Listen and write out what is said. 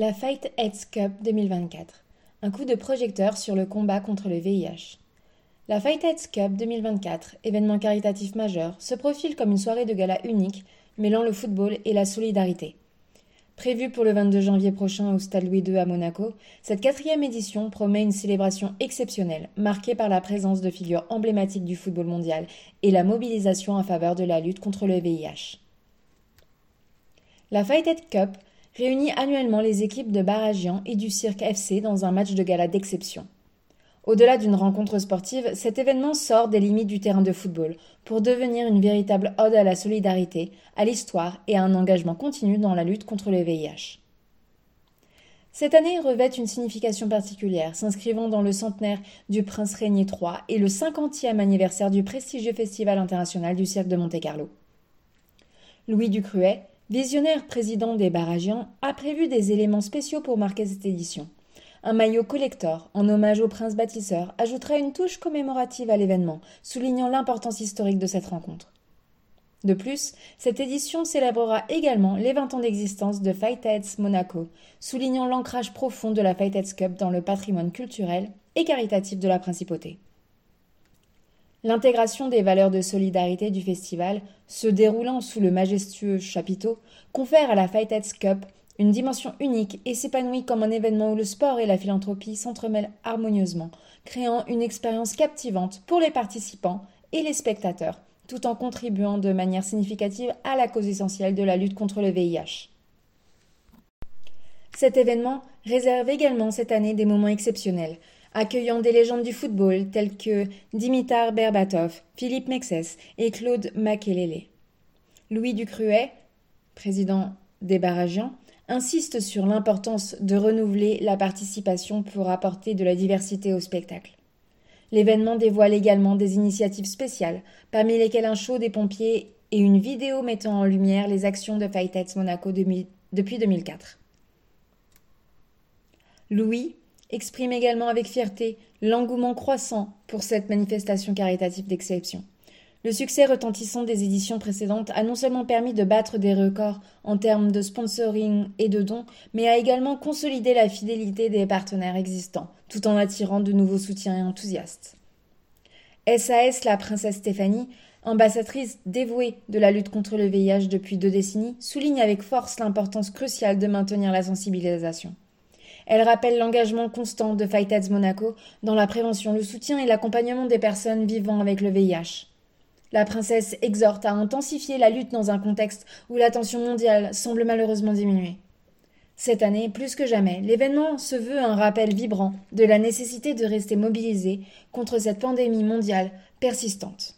La Fight Heads Cup 2024. Un coup de projecteur sur le combat contre le VIH. La Fight Heads Cup 2024, événement caritatif majeur, se profile comme une soirée de gala unique, mêlant le football et la solidarité. Prévue pour le 22 janvier prochain au Stade Louis II à Monaco, cette quatrième édition promet une célébration exceptionnelle, marquée par la présence de figures emblématiques du football mondial et la mobilisation en faveur de la lutte contre le VIH. La Fight Head Cup réunit annuellement les équipes de Baragian et du Cirque FC dans un match de gala d'exception. Au-delà d'une rencontre sportive, cet événement sort des limites du terrain de football pour devenir une véritable ode à la solidarité, à l'histoire et à un engagement continu dans la lutte contre le VIH. Cette année revêt une signification particulière, s'inscrivant dans le centenaire du Prince Régnier III et le cinquantième anniversaire du prestigieux Festival international du Cirque de Monte-Carlo. Louis Ducruet, Visionnaire président des Baragians a prévu des éléments spéciaux pour marquer cette édition. Un maillot collector en hommage au prince bâtisseur ajoutera une touche commémorative à l'événement, soulignant l'importance historique de cette rencontre. De plus, cette édition célébrera également les 20 ans d'existence de Fightheads Monaco, soulignant l'ancrage profond de la Fightheads Cup dans le patrimoine culturel et caritatif de la principauté. L'intégration des valeurs de solidarité du festival, se déroulant sous le majestueux chapiteau, confère à la Fightheads Cup une dimension unique et s'épanouit comme un événement où le sport et la philanthropie s'entremêlent harmonieusement, créant une expérience captivante pour les participants et les spectateurs, tout en contribuant de manière significative à la cause essentielle de la lutte contre le VIH. Cet événement réserve également cette année des moments exceptionnels, accueillant des légendes du football telles que Dimitar Berbatov, Philippe Mexès et Claude Makelele. Louis Ducruet, président des Baragians, insiste sur l'importance de renouveler la participation pour apporter de la diversité au spectacle. L'événement dévoile également des initiatives spéciales, parmi lesquelles un show des pompiers et une vidéo mettant en lumière les actions de Fightheads Monaco depuis 2004. Louis exprime également avec fierté l'engouement croissant pour cette manifestation caritative d'exception. Le succès retentissant des éditions précédentes a non seulement permis de battre des records en termes de sponsoring et de dons, mais a également consolidé la fidélité des partenaires existants, tout en attirant de nouveaux soutiens et enthousiastes. SAS La Princesse Stéphanie, ambassadrice dévouée de la lutte contre le VIH depuis deux décennies, souligne avec force l'importance cruciale de maintenir la sensibilisation. Elle rappelle l'engagement constant de Fightheads Monaco dans la prévention, le soutien et l'accompagnement des personnes vivant avec le VIH. La princesse exhorte à intensifier la lutte dans un contexte où la tension mondiale semble malheureusement diminuer. Cette année, plus que jamais, l'événement se veut un rappel vibrant de la nécessité de rester mobilisé contre cette pandémie mondiale persistante.